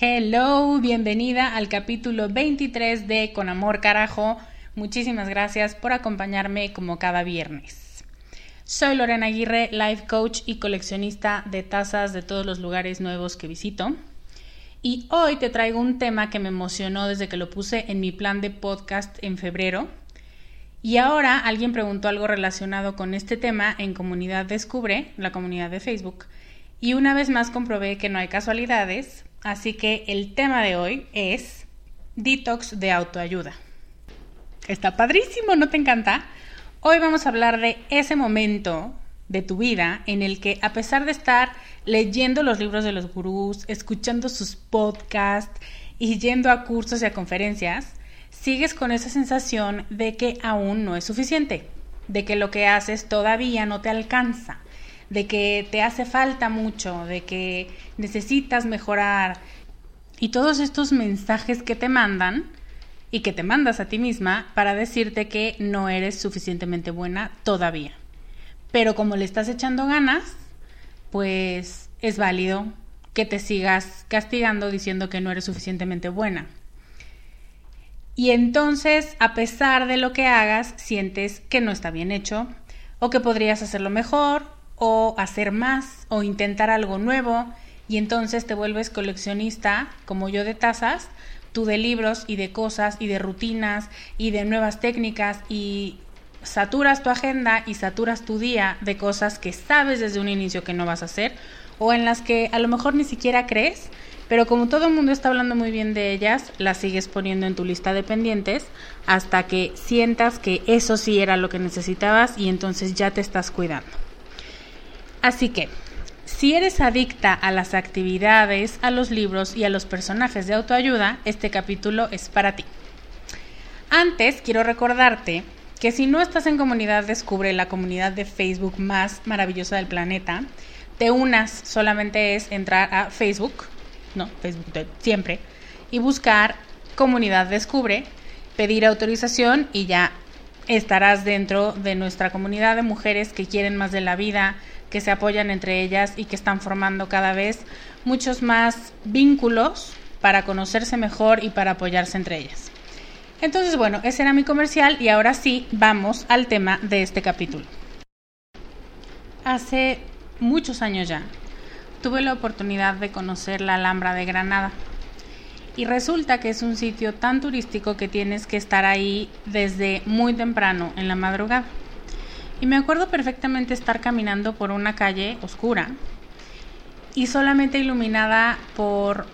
Hello, bienvenida al capítulo 23 de Con Amor Carajo. Muchísimas gracias por acompañarme como cada viernes. Soy Lorena Aguirre, life coach y coleccionista de tazas de todos los lugares nuevos que visito. Y hoy te traigo un tema que me emocionó desde que lo puse en mi plan de podcast en febrero. Y ahora alguien preguntó algo relacionado con este tema en Comunidad Descubre, la comunidad de Facebook. Y una vez más comprobé que no hay casualidades, así que el tema de hoy es detox de autoayuda. Está padrísimo, ¿no te encanta? Hoy vamos a hablar de ese momento de tu vida en el que a pesar de estar leyendo los libros de los gurús, escuchando sus podcasts y yendo a cursos y a conferencias, sigues con esa sensación de que aún no es suficiente, de que lo que haces todavía no te alcanza, de que te hace falta mucho, de que necesitas mejorar. Y todos estos mensajes que te mandan y que te mandas a ti misma para decirte que no eres suficientemente buena todavía. Pero como le estás echando ganas, pues es válido que te sigas castigando diciendo que no eres suficientemente buena. Y entonces, a pesar de lo que hagas, sientes que no está bien hecho, o que podrías hacerlo mejor, o hacer más, o intentar algo nuevo, y entonces te vuelves coleccionista, como yo de tazas, tú de libros y de cosas y de rutinas y de nuevas técnicas y saturas tu agenda y saturas tu día de cosas que sabes desde un inicio que no vas a hacer o en las que a lo mejor ni siquiera crees, pero como todo el mundo está hablando muy bien de ellas, las sigues poniendo en tu lista de pendientes hasta que sientas que eso sí era lo que necesitabas y entonces ya te estás cuidando. Así que si eres adicta a las actividades, a los libros y a los personajes de autoayuda, este capítulo es para ti. Antes, quiero recordarte que si no estás en comunidad, descubre la comunidad de Facebook más maravillosa del planeta. Te unas, solamente es entrar a Facebook, no, Facebook de siempre, y buscar comunidad descubre, pedir autorización y ya estarás dentro de nuestra comunidad de mujeres que quieren más de la vida, que se apoyan entre ellas y que están formando cada vez muchos más vínculos para conocerse mejor y para apoyarse entre ellas. Entonces, bueno, ese era mi comercial y ahora sí vamos al tema de este capítulo. Hace muchos años ya tuve la oportunidad de conocer la Alhambra de Granada y resulta que es un sitio tan turístico que tienes que estar ahí desde muy temprano en la madrugada. Y me acuerdo perfectamente estar caminando por una calle oscura y solamente iluminada por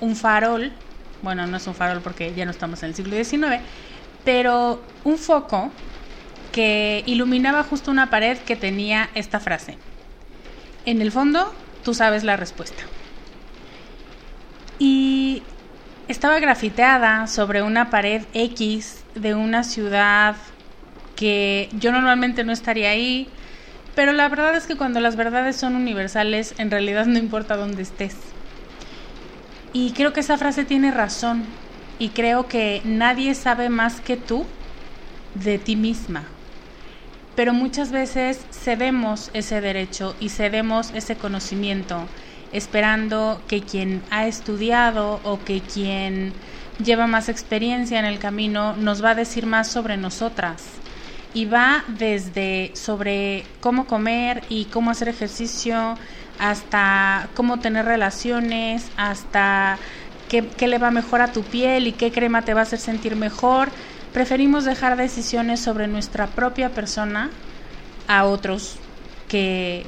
un farol, bueno, no es un farol porque ya no estamos en el siglo XIX, pero un foco que iluminaba justo una pared que tenía esta frase. En el fondo, tú sabes la respuesta. Y estaba grafiteada sobre una pared X de una ciudad que yo normalmente no estaría ahí, pero la verdad es que cuando las verdades son universales, en realidad no importa dónde estés. Y creo que esa frase tiene razón, y creo que nadie sabe más que tú de ti misma. Pero muchas veces cedemos ese derecho y cedemos ese conocimiento esperando que quien ha estudiado o que quien lleva más experiencia en el camino nos va a decir más sobre nosotras. Y va desde sobre cómo comer y cómo hacer ejercicio, hasta cómo tener relaciones, hasta qué, qué, le va mejor a tu piel y qué crema te va a hacer sentir mejor. Preferimos dejar decisiones sobre nuestra propia persona a otros que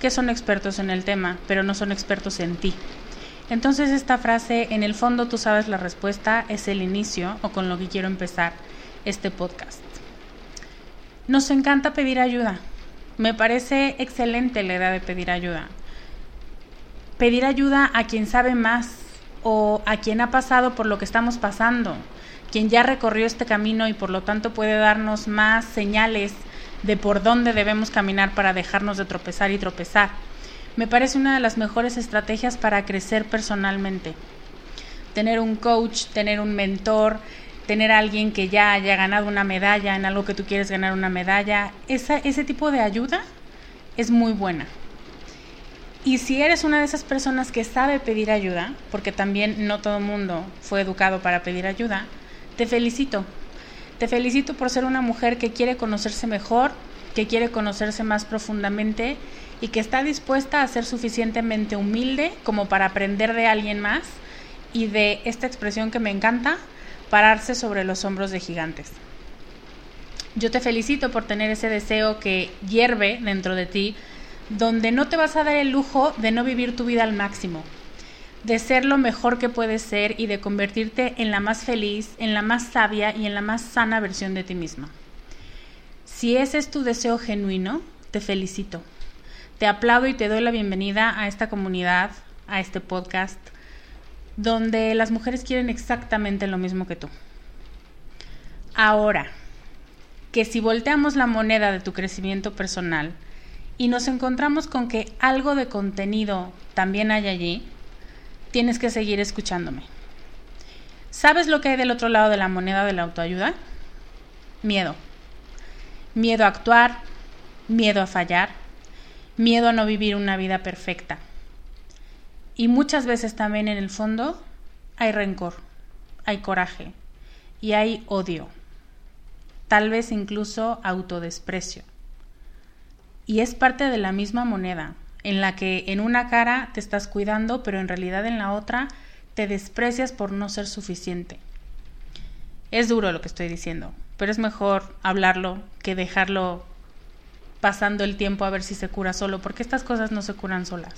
que son expertos en el tema, pero no son expertos en ti. Entonces esta frase, en el fondo tú sabes la respuesta, es el inicio o con lo que quiero empezar este podcast. Nos encanta pedir ayuda. Me parece excelente la idea de pedir ayuda. Pedir ayuda a quien sabe más o a quien ha pasado por lo que estamos pasando, quien ya recorrió este camino y por lo tanto puede darnos más señales de por dónde debemos caminar para dejarnos de tropezar y tropezar. Me parece una de las mejores estrategias para crecer personalmente. Tener un coach, tener un mentor, tener a alguien que ya haya ganado una medalla en algo que tú quieres ganar una medalla, ese tipo de ayuda es muy buena. Y si eres una de esas personas que sabe pedir ayuda, porque también no todo el mundo fue educado para pedir ayuda, te felicito, te felicito por ser una mujer que quiere conocerse mejor, que quiere conocerse más profundamente y que está dispuesta a ser suficientemente humilde como para aprender de alguien más y de esta expresión que me encanta, pararse sobre los hombros de gigantes. Yo te felicito por tener ese deseo que hierve dentro de ti, donde no te vas a dar el lujo de no vivir tu vida al máximo, de ser lo mejor que puedes ser y de convertirte en la más feliz, en la más sabia y en la más sana versión de ti misma. Si ese es tu deseo genuino, te felicito. Te aplaudo y te doy la bienvenida a esta comunidad, a este podcast, donde las mujeres quieren exactamente lo mismo que tú. Ahora, que si volteamos la moneda de tu crecimiento personal y nos encontramos con que algo de contenido también hay allí, tienes que seguir escuchándome. ¿Sabes lo que hay del otro lado de la moneda de la autoayuda? Miedo. Miedo a actuar, miedo a fallar, miedo a no vivir una vida perfecta. Y muchas veces también en el fondo hay rencor, hay coraje y hay odio, tal vez incluso autodesprecio. Y es parte de la misma moneda en la que en una cara te estás cuidando, pero en realidad en la otra te desprecias por no ser suficiente. Es duro lo que estoy diciendo, pero es mejor hablarlo que dejarlo pasando el tiempo a ver si se cura solo, porque estas cosas no se curan solas.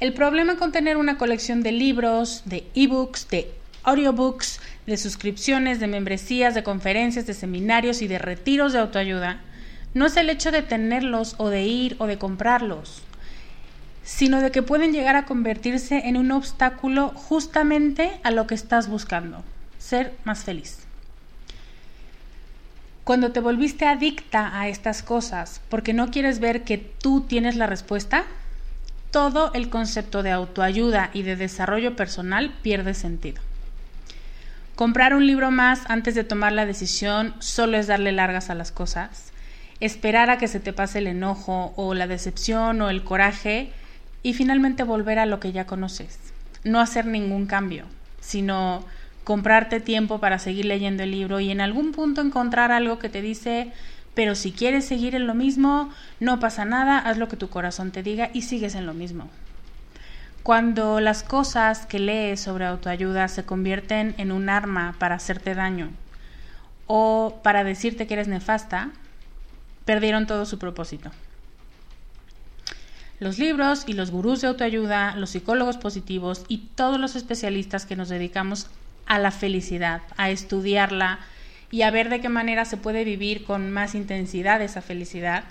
El problema con tener una colección de libros, de ebooks, de audiobooks, de suscripciones, de membresías, de conferencias, de seminarios y de retiros de autoayuda no es el hecho de tenerlos o de ir o de comprarlos, sino de que pueden llegar a convertirse en un obstáculo justamente a lo que estás buscando, ser más feliz. Cuando te volviste adicta a estas cosas porque no quieres ver que tú tienes la respuesta, todo el concepto de autoayuda y de desarrollo personal pierde sentido. Comprar un libro más antes de tomar la decisión solo es darle largas a las cosas. Esperar a que se te pase el enojo o la decepción o el coraje y finalmente volver a lo que ya conoces. No hacer ningún cambio, sino comprarte tiempo para seguir leyendo el libro y en algún punto encontrar algo que te dice, pero si quieres seguir en lo mismo, no pasa nada, haz lo que tu corazón te diga y sigues en lo mismo. Cuando las cosas que lees sobre autoayuda se convierten en un arma para hacerte daño o para decirte que eres nefasta, perdieron todo su propósito. Los libros y los gurús de autoayuda, los psicólogos positivos y todos los especialistas que nos dedicamos a la felicidad, a estudiarla y a ver de qué manera se puede vivir con más intensidad esa felicidad,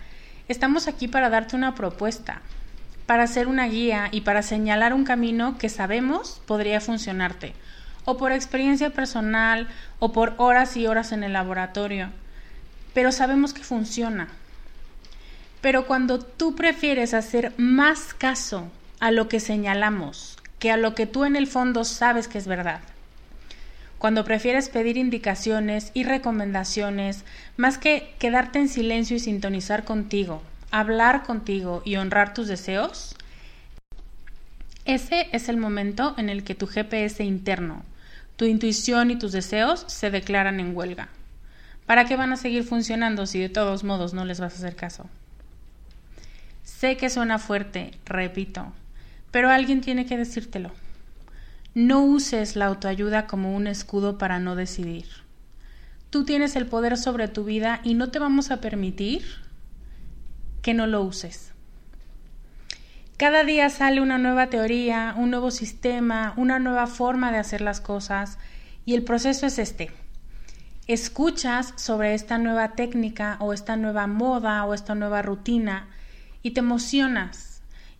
estamos aquí para darte una propuesta, para hacer una guía y para señalar un camino que sabemos podría funcionarte, o por experiencia personal, o por horas y horas en el laboratorio, pero sabemos que funciona. Pero cuando tú prefieres hacer más caso a lo que señalamos que a lo que tú en el fondo sabes que es verdad, cuando prefieres pedir indicaciones y recomendaciones más que quedarte en silencio y sintonizar contigo, hablar contigo y honrar tus deseos, ese es el momento en el que tu GPS interno, tu intuición y tus deseos se declaran en huelga. ¿Para qué van a seguir funcionando si de todos modos no les vas a hacer caso? Sé que suena fuerte, repito, pero alguien tiene que decírtelo. No uses la autoayuda como un escudo para no decidir. Tú tienes el poder sobre tu vida y no te vamos a permitir que no lo uses. Cada día sale una nueva teoría, un nuevo sistema, una nueva forma de hacer las cosas y el proceso es este. Escuchas sobre esta nueva técnica o esta nueva moda o esta nueva rutina y te emocionas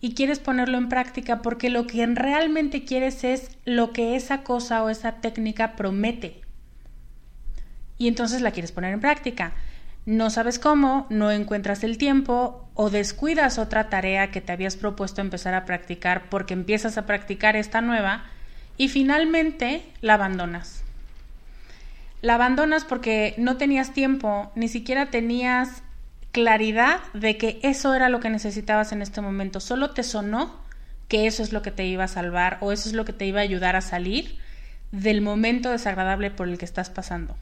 y quieres ponerlo en práctica porque lo que realmente quieres es lo que esa cosa o esa técnica promete. Y entonces la quieres poner en práctica no sabes cómo, no encuentras el tiempo o descuidas otra tarea que te habías propuesto empezar a practicar porque empiezas a practicar esta nueva y finalmente la abandonas. La abandonas porque no tenías tiempo, ni siquiera tenías claridad de que eso era lo que necesitabas en este momento, solo te sonó que eso es lo que te iba a salvar o eso es lo que te iba a ayudar a salir del momento desagradable por el que estás pasando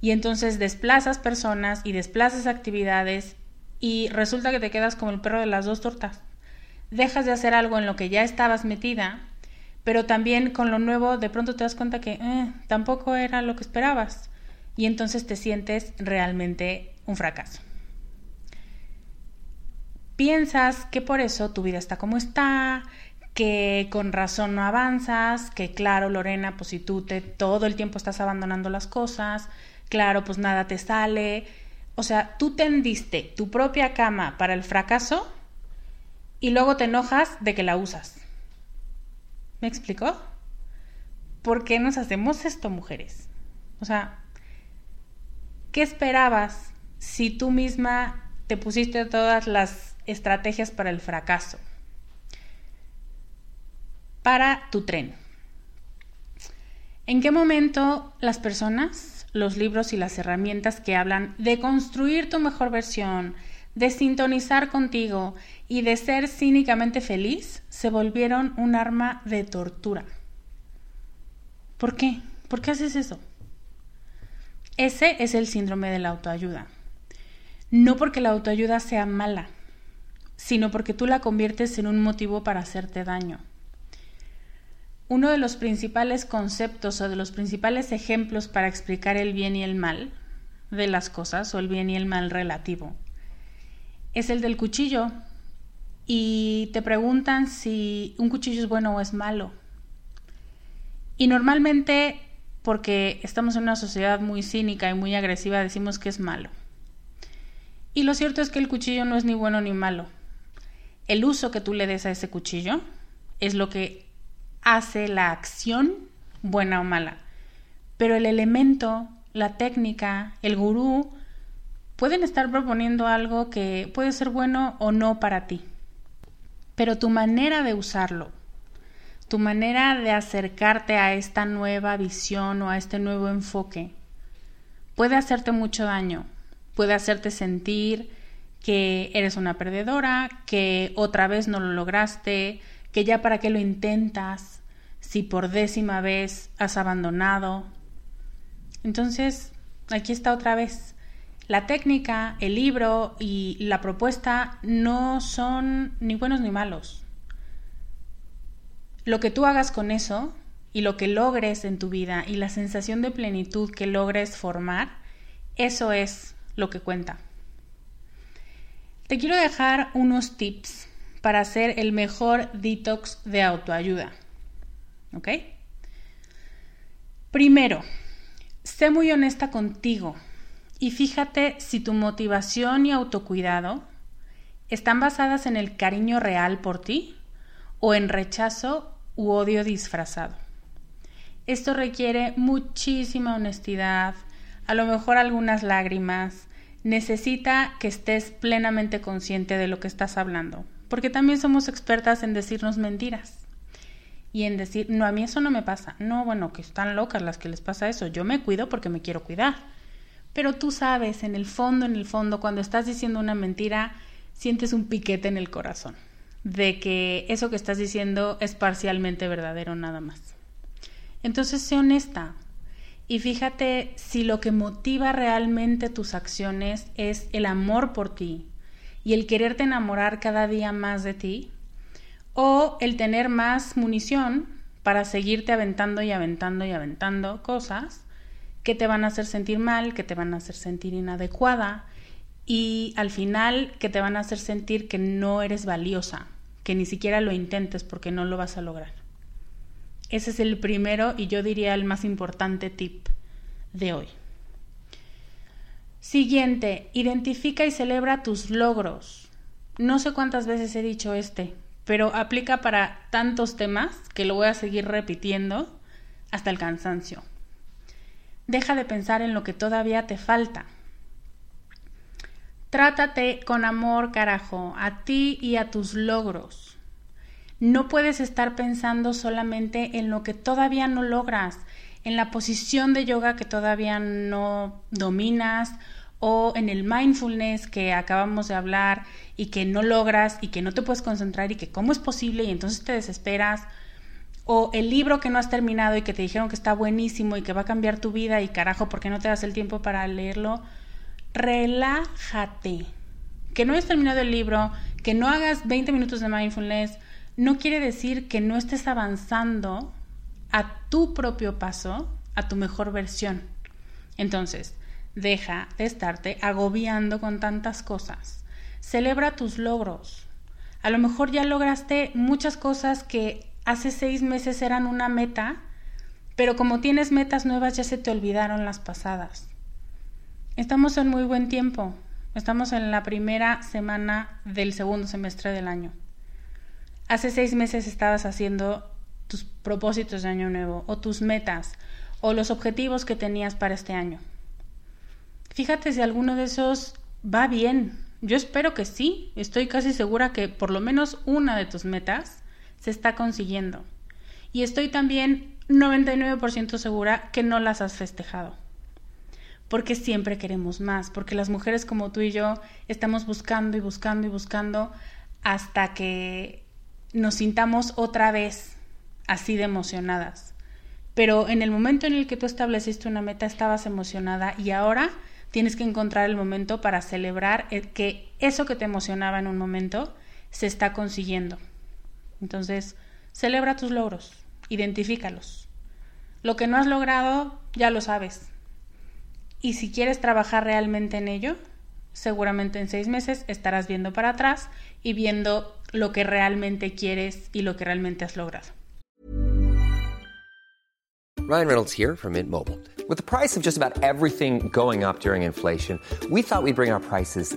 y entonces desplazas personas y desplazas actividades y resulta que te quedas como el perro de las dos tortas. Dejas de hacer algo en lo que ya estabas metida, pero también con lo nuevo de pronto te das cuenta que eh, tampoco era lo que esperabas y entonces te sientes realmente un fracaso. Piensas que por eso tu vida está como está, que con razón no avanzas, que claro, Lorena, pues si tú todo el tiempo estás abandonando las cosas, claro, pues nada te sale. O sea, tú tendiste tu propia cama para el fracaso y luego te enojas de que la usas. ¿Me explicó? ¿Por qué nos hacemos esto, mujeres? O sea, ¿qué esperabas si tú misma te pusiste todas las estrategias para el fracaso? Para tu tren. ¿En qué momento las personas los libros y las herramientas que hablan de construir tu mejor versión, de sintonizar contigo y de ser cínicamente feliz, se volvieron un arma de tortura. ¿Por qué? ¿Por qué haces eso? Ese es el síndrome de la autoayuda. No porque la autoayuda sea mala, sino porque tú la conviertes en un motivo para hacerte daño. Uno de los principales conceptos o de los principales ejemplos para explicar el bien y el mal de las cosas o el bien y el mal relativo es el del cuchillo. Y te preguntan si un cuchillo es bueno o es malo. Y normalmente, porque estamos en una sociedad muy cínica y muy agresiva, decimos que es malo. Y lo cierto es que el cuchillo no es ni bueno ni malo. El uso que tú le des a ese cuchillo es lo que hace la acción buena o mala. Pero el elemento, la técnica, el gurú, pueden estar proponiendo algo que puede ser bueno o no para ti. Pero tu manera de usarlo, tu manera de acercarte a esta nueva visión o a este nuevo enfoque puede hacerte mucho daño, puede hacerte sentir que eres una perdedora, que otra vez no lo lograste, que ya para qué lo intentas, si por décima vez has abandonado. Entonces, aquí está otra vez. La técnica, el libro y la propuesta no son ni buenos ni malos. Lo que tú hagas con eso y lo que logres en tu vida y la sensación de plenitud que logres formar, eso es lo que cuenta. Te quiero dejar unos tips para hacer el mejor detox de autoayuda. ¿Ok? Primero, sé muy honesta contigo y fíjate si tu motivación y autocuidado están basadas en el cariño real por ti o en rechazo u odio disfrazado. Esto requiere muchísima honestidad, a lo mejor algunas lágrimas. Necesita que estés plenamente consciente de lo que estás hablando, porque también somos expertas en decirnos mentiras y en decir, no, a mí eso no me pasa. No, bueno, que están locas las que les pasa eso. Yo me cuido porque me quiero cuidar. Pero tú sabes, en el fondo, en el fondo, cuando estás diciendo una mentira, sientes un piquete en el corazón de que eso que estás diciendo es parcialmente verdadero nada más. Entonces, sé honesta y fíjate si lo que motiva realmente tus acciones es el amor por ti y el quererte enamorar cada día más de ti o el tener más munición para seguirte aventando y aventando y aventando cosas que te van a hacer sentir mal, que te van a hacer sentir inadecuada y al final que te van a hacer sentir que no eres valiosa, que ni siquiera lo intentes porque no lo vas a lograr. Ese es el primero y yo diría el más importante tip de hoy. Siguiente, identifica y celebra tus logros. No sé cuántas veces he dicho este, pero aplica para tantos temas que lo voy a seguir repitiendo hasta el cansancio. Deja de pensar en lo que todavía te falta. Trátate con amor, carajo, a ti y a tus logros. No puedes estar pensando solamente en lo que todavía no logras, en la posición de yoga que todavía no dominas o en el mindfulness que acabamos de hablar y que no logras y que no te puedes concentrar y que cómo es posible y entonces te desesperas o el libro que no has terminado y que te dijeron que está buenísimo y que va a cambiar tu vida y carajo, ¿por qué no te das el tiempo para leerlo? relájate. Que no hayas terminado el libro, que no hagas 20 minutos de mindfulness, no quiere decir que no estés avanzando a tu propio paso, a tu mejor versión. Entonces, deja de estarte agobiando con tantas cosas. Celebra tus logros. A lo mejor ya lograste muchas cosas que hace seis meses eran una meta, pero como tienes metas nuevas ya se te olvidaron las pasadas. Estamos en muy buen tiempo. Estamos en la primera semana del segundo semestre del año. Hace seis meses estabas haciendo tus propósitos de año nuevo o tus metas o los objetivos que tenías para este año. Fíjate si alguno de esos va bien. Yo espero que sí. Estoy casi segura que por lo menos una de tus metas se está consiguiendo. Y estoy también 99% segura que no las has festejado porque siempre queremos más, porque las mujeres como tú y yo estamos buscando y buscando y buscando hasta que nos sintamos otra vez así de emocionadas. Pero en el momento en el que tú estableciste una meta estabas emocionada y ahora tienes que encontrar el momento para celebrar que eso que te emocionaba en un momento se está consiguiendo. Entonces, celebra tus logros, identifícalos. Lo que no has logrado, ya lo sabes, y si quieres trabajar realmente en ello, seguramente en seis meses estarás viendo para atrás y viendo lo que realmente quieres y lo que realmente has logrado. Ryan Reynolds here from Mint Mobile. With the price of just about everything going up during inflation, we thought we'd bring our prices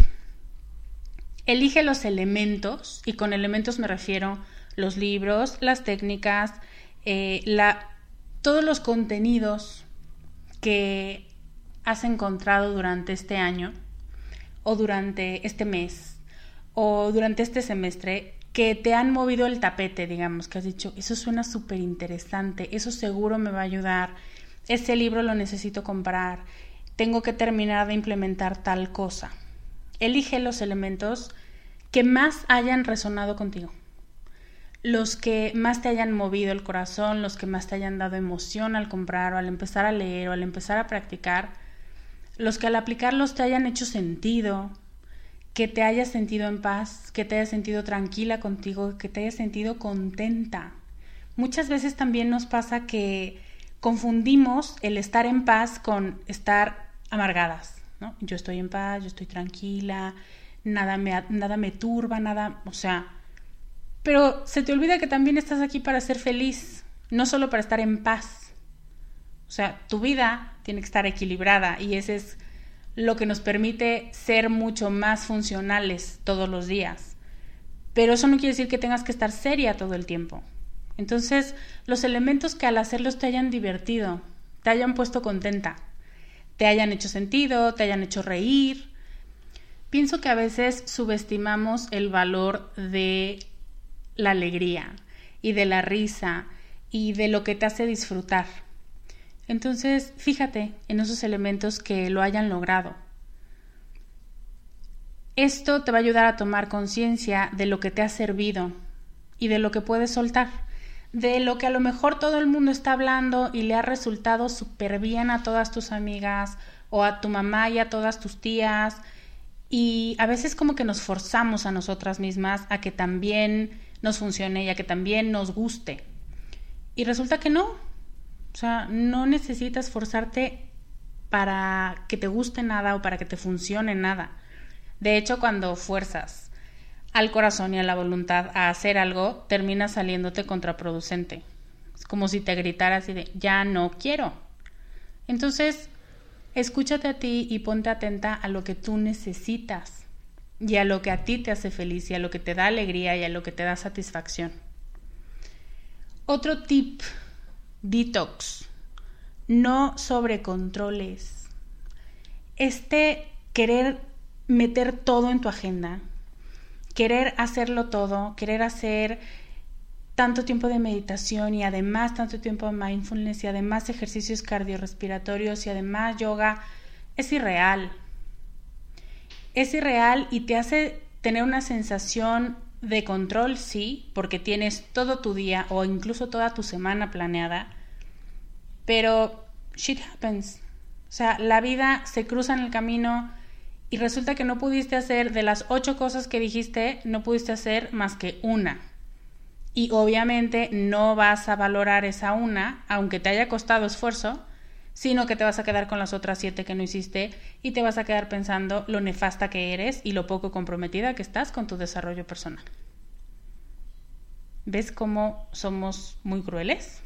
Elige los elementos, y con elementos me refiero los libros, las técnicas, eh, la, todos los contenidos que has encontrado durante este año o durante este mes o durante este semestre que te han movido el tapete, digamos, que has dicho, eso suena súper interesante, eso seguro me va a ayudar, ese libro lo necesito comprar, tengo que terminar de implementar tal cosa. Elige los elementos que más hayan resonado contigo, los que más te hayan movido el corazón, los que más te hayan dado emoción al comprar o al empezar a leer o al empezar a practicar, los que al aplicarlos te hayan hecho sentido, que te hayas sentido en paz, que te hayas sentido tranquila contigo, que te hayas sentido contenta. Muchas veces también nos pasa que confundimos el estar en paz con estar amargadas, ¿no? Yo estoy en paz, yo estoy tranquila, nada me, nada me turba, nada, o sea, pero se te olvida que también estás aquí para ser feliz, no solo para estar en paz. O sea, tu vida tiene que estar equilibrada y ese es lo que nos permite ser mucho más funcionales todos los días. Pero eso no quiere decir que tengas que estar seria todo el tiempo. Entonces, los elementos que al hacerlos te hayan divertido, te hayan puesto contenta, te hayan hecho sentido, te hayan hecho reír. Pienso que a veces subestimamos el valor de la alegría y de la risa y de lo que te hace disfrutar. Entonces, fíjate en esos elementos que lo hayan logrado. Esto te va a ayudar a tomar conciencia de lo que te ha servido y de lo que puedes soltar, de lo que a lo mejor todo el mundo está hablando y le ha resultado súper bien a todas tus amigas o a tu mamá y a todas tus tías. Y a veces como que nos forzamos a nosotras mismas a que también nos funcione y a que también nos guste. Y resulta que no, o sea, no necesitas forzarte para que te guste nada o para que te funcione nada. De hecho, cuando fuerzas al corazón y a la voluntad a hacer algo, termina saliéndote contraproducente. Es como si te gritaras y de ya no quiero. Entonces, escúchate a ti y ponte atenta a lo que tú necesitas y a lo que a ti te hace feliz y a lo que te da alegría y a lo que te da satisfacción. Otro tip Detox. No sobrecontroles. Este querer meter todo en tu agenda, querer hacerlo todo, querer hacer tanto tiempo de meditación y además tanto tiempo de mindfulness y además ejercicios cardiorrespiratorios y además yoga, es irreal. Es irreal y te hace tener una sensación de control, sí, porque tienes todo tu día o incluso toda tu semana planeada, pero shit happens. O sea, la vida se cruza en el camino y resulta que no pudiste hacer de las ocho cosas que dijiste, no pudiste hacer más que una. Y obviamente no vas a valorar esa una, aunque te haya costado esfuerzo, sino que te vas a quedar con las otras siete que no hiciste y te vas a quedar pensando lo nefasta que eres y lo poco comprometida que estás con tu desarrollo personal. ¿Ves cómo somos muy crueles?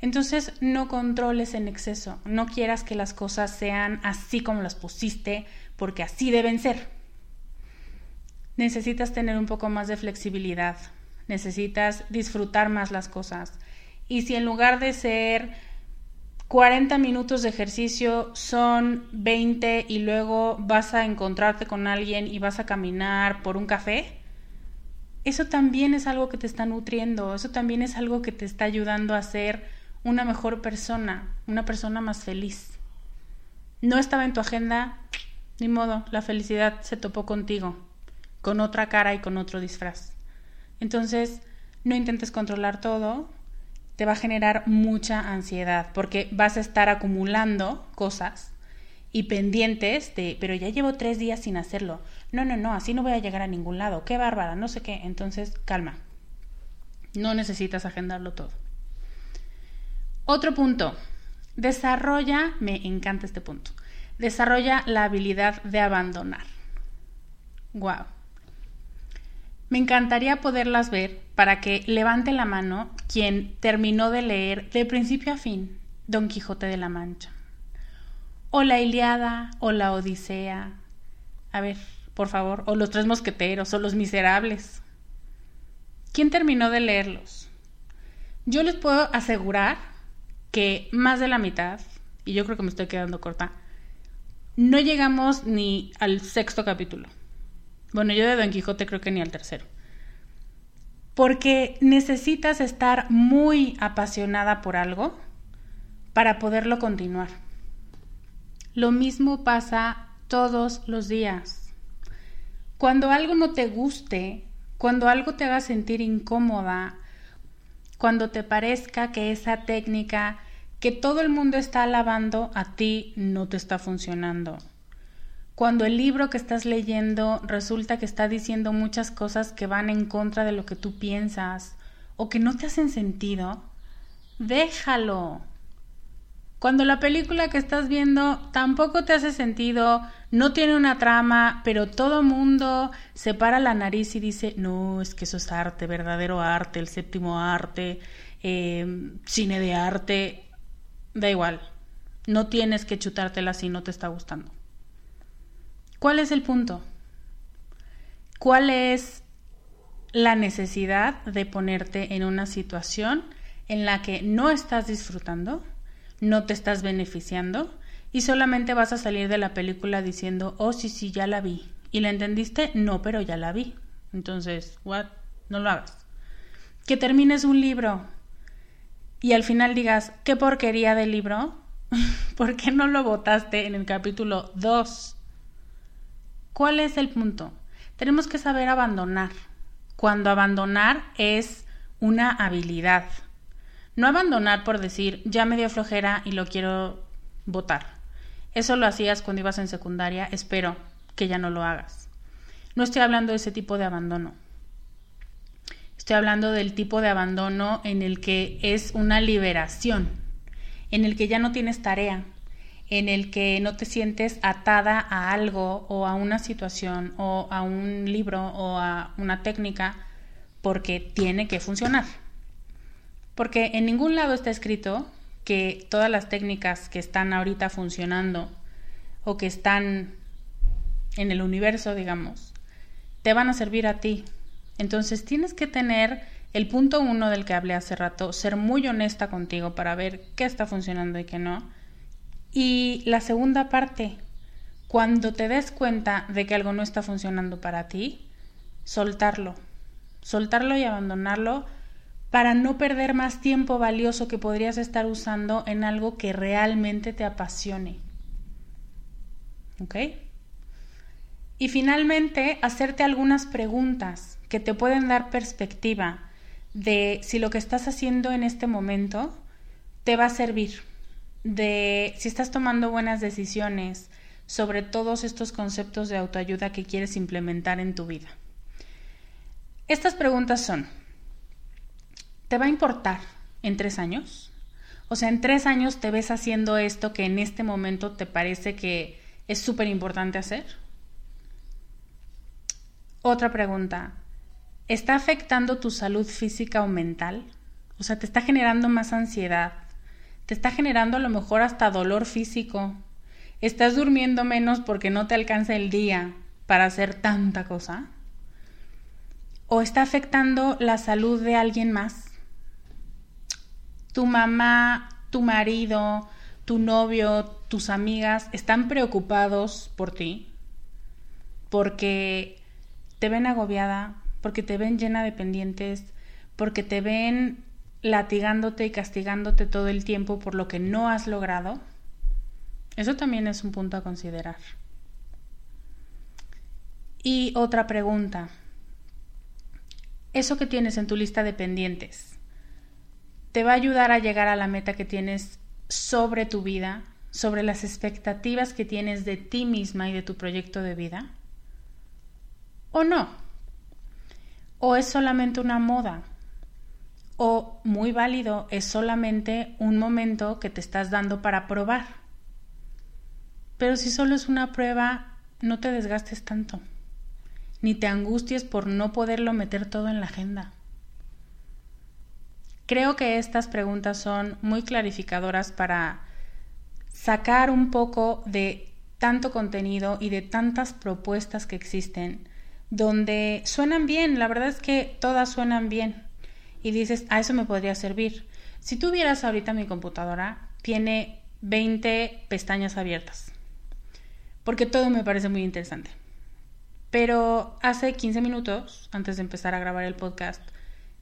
Entonces no controles en exceso, no quieras que las cosas sean así como las pusiste, porque así deben ser. Necesitas tener un poco más de flexibilidad, necesitas disfrutar más las cosas. Y si en lugar de ser 40 minutos de ejercicio son 20 y luego vas a encontrarte con alguien y vas a caminar por un café, eso también es algo que te está nutriendo, eso también es algo que te está ayudando a ser una mejor persona, una persona más feliz. No estaba en tu agenda, ni modo, la felicidad se topó contigo, con otra cara y con otro disfraz. Entonces, no intentes controlar todo, te va a generar mucha ansiedad porque vas a estar acumulando cosas y pendientes de, pero ya llevo tres días sin hacerlo. No, no, no, así no voy a llegar a ningún lado. Qué bárbara, no sé qué. Entonces, calma. No necesitas agendarlo todo. Otro punto. Desarrolla, me encanta este punto. Desarrolla la habilidad de abandonar. Wow. Me encantaría poderlas ver para que levante la mano quien terminó de leer de principio a fin Don Quijote de la Mancha. O la Iliada, o la Odisea. A ver, por favor, o los Tres Mosqueteros, o los Miserables. ¿Quién terminó de leerlos? Yo les puedo asegurar que más de la mitad, y yo creo que me estoy quedando corta, no llegamos ni al sexto capítulo. Bueno, yo de Don Quijote creo que ni al tercero. Porque necesitas estar muy apasionada por algo para poderlo continuar. Lo mismo pasa todos los días. Cuando algo no te guste, cuando algo te haga sentir incómoda, cuando te parezca que esa técnica que todo el mundo está alabando a ti no te está funcionando. Cuando el libro que estás leyendo resulta que está diciendo muchas cosas que van en contra de lo que tú piensas o que no te hacen sentido, déjalo. Cuando la película que estás viendo tampoco te hace sentido, no tiene una trama, pero todo mundo se para la nariz y dice, no, es que eso es arte, verdadero arte, el séptimo arte, eh, cine de arte, da igual, no tienes que chutártela si no te está gustando. ¿Cuál es el punto? ¿Cuál es la necesidad de ponerte en una situación en la que no estás disfrutando? no te estás beneficiando y solamente vas a salir de la película diciendo, oh, sí, sí, ya la vi. ¿Y la entendiste? No, pero ya la vi. Entonces, what? No lo hagas. Que termines un libro y al final digas, qué porquería de libro. ¿Por qué no lo votaste en el capítulo 2? ¿Cuál es el punto? Tenemos que saber abandonar. Cuando abandonar es una habilidad. No abandonar por decir, ya me dio flojera y lo quiero votar. Eso lo hacías cuando ibas en secundaria, espero que ya no lo hagas. No estoy hablando de ese tipo de abandono. Estoy hablando del tipo de abandono en el que es una liberación, en el que ya no tienes tarea, en el que no te sientes atada a algo o a una situación o a un libro o a una técnica porque tiene que funcionar. Porque en ningún lado está escrito que todas las técnicas que están ahorita funcionando o que están en el universo, digamos, te van a servir a ti. Entonces tienes que tener el punto uno del que hablé hace rato, ser muy honesta contigo para ver qué está funcionando y qué no. Y la segunda parte, cuando te des cuenta de que algo no está funcionando para ti, soltarlo. Soltarlo y abandonarlo para no perder más tiempo valioso que podrías estar usando en algo que realmente te apasione. ¿Ok? Y finalmente, hacerte algunas preguntas que te pueden dar perspectiva de si lo que estás haciendo en este momento te va a servir, de si estás tomando buenas decisiones sobre todos estos conceptos de autoayuda que quieres implementar en tu vida. Estas preguntas son, ¿te va a importar en tres años? O sea, en tres años te ves haciendo esto que en este momento te parece que es súper importante hacer. Otra pregunta, ¿está afectando tu salud física o mental? O sea, te está generando más ansiedad, te está generando a lo mejor hasta dolor físico, estás durmiendo menos porque no te alcanza el día para hacer tanta cosa, o está afectando la salud de alguien más. Tu mamá, tu marido, tu novio, tus amigas están preocupados por ti porque te ven agobiada, porque te ven llena de pendientes, porque te ven latigándote y castigándote todo el tiempo por lo que no has logrado, eso también es un punto a considerar. Y otra pregunta, eso que tienes en tu lista de pendientes, te va a ayudar a llegar a la meta que tienes sobre tu vida, sobre las expectativas que tienes de ti misma y de tu proyecto de vida? ¿O no? ¿O es solamente una moda? ¿O muy válido es solamente un momento que te estás dando para probar? Pero si solo es una prueba, no te desgastes tanto, ni te angusties por no poderlo meter todo en la agenda. Creo que estas preguntas son muy clarificadoras para sacar un poco de tanto contenido y de tantas propuestas que existen, donde suenan bien, la verdad es que todas suenan bien, y dices, a eso me podría servir. Si tú vieras ahorita mi computadora, tiene 20 pestañas abiertas, porque todo me parece muy interesante. Pero hace 15 minutos, antes de empezar a grabar el podcast,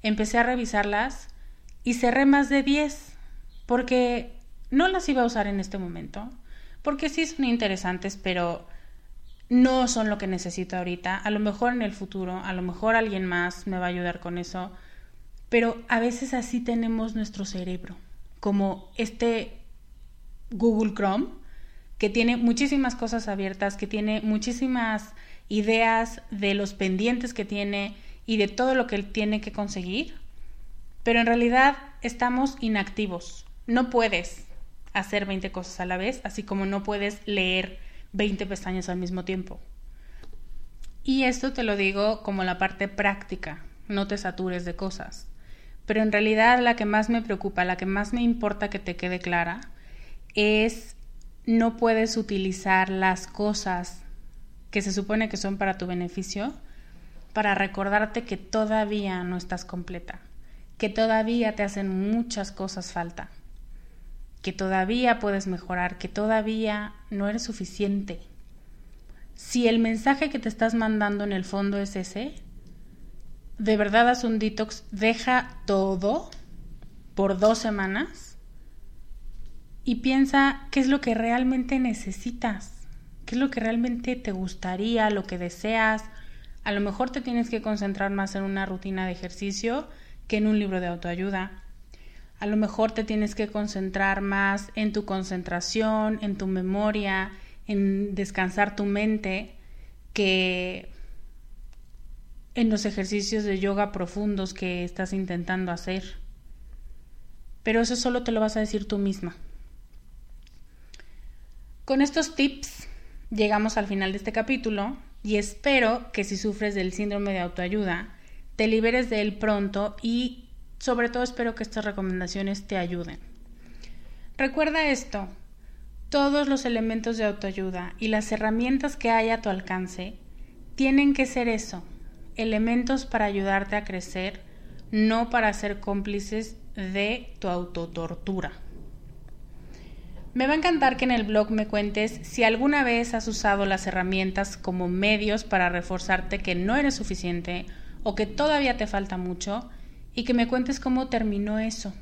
empecé a revisarlas y cerré más de 10 porque no las iba a usar en este momento, porque sí son interesantes, pero no son lo que necesito ahorita. A lo mejor en el futuro, a lo mejor alguien más me va a ayudar con eso, pero a veces así tenemos nuestro cerebro, como este Google Chrome, que tiene muchísimas cosas abiertas, que tiene muchísimas ideas de los pendientes que tiene y de todo lo que él tiene que conseguir pero en realidad estamos inactivos. No puedes hacer 20 cosas a la vez, así como no puedes leer 20 pestañas al mismo tiempo. Y esto te lo digo como la parte práctica, no te satures de cosas. Pero en realidad la que más me preocupa, la que más me importa que te quede clara, es no puedes utilizar las cosas que se supone que son para tu beneficio para recordarte que todavía no estás completa que todavía te hacen muchas cosas falta, que todavía puedes mejorar, que todavía no eres suficiente. Si el mensaje que te estás mandando en el fondo es ese, de verdad haz un detox, deja todo por dos semanas y piensa qué es lo que realmente necesitas, qué es lo que realmente te gustaría, lo que deseas. A lo mejor te tienes que concentrar más en una rutina de ejercicio que en un libro de autoayuda. A lo mejor te tienes que concentrar más en tu concentración, en tu memoria, en descansar tu mente, que en los ejercicios de yoga profundos que estás intentando hacer. Pero eso solo te lo vas a decir tú misma. Con estos tips llegamos al final de este capítulo y espero que si sufres del síndrome de autoayuda, te liberes de él pronto y sobre todo espero que estas recomendaciones te ayuden. Recuerda esto, todos los elementos de autoayuda y las herramientas que hay a tu alcance tienen que ser eso, elementos para ayudarte a crecer, no para ser cómplices de tu autotortura. Me va a encantar que en el blog me cuentes si alguna vez has usado las herramientas como medios para reforzarte que no eres suficiente o que todavía te falta mucho y que me cuentes cómo terminó eso.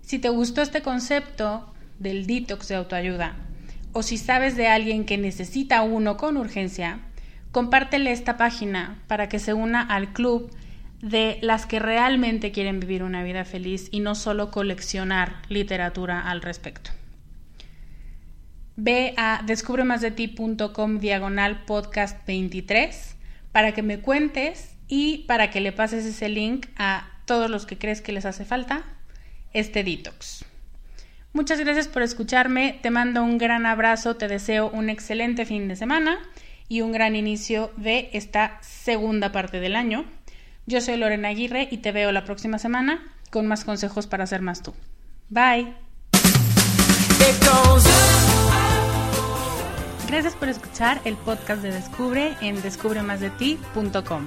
Si te gustó este concepto del detox de autoayuda o si sabes de alguien que necesita uno con urgencia, compártele esta página para que se una al club de las que realmente quieren vivir una vida feliz y no solo coleccionar literatura al respecto. Ve a descubremasdeti.com diagonal podcast 23 para que me cuentes y para que le pases ese link a todos los que crees que les hace falta este detox. Muchas gracias por escucharme, te mando un gran abrazo, te deseo un excelente fin de semana y un gran inicio de esta segunda parte del año. Yo soy Lorena Aguirre y te veo la próxima semana con más consejos para ser más tú. Bye. Gracias por escuchar el podcast de Descubre en descubremasdeti.com.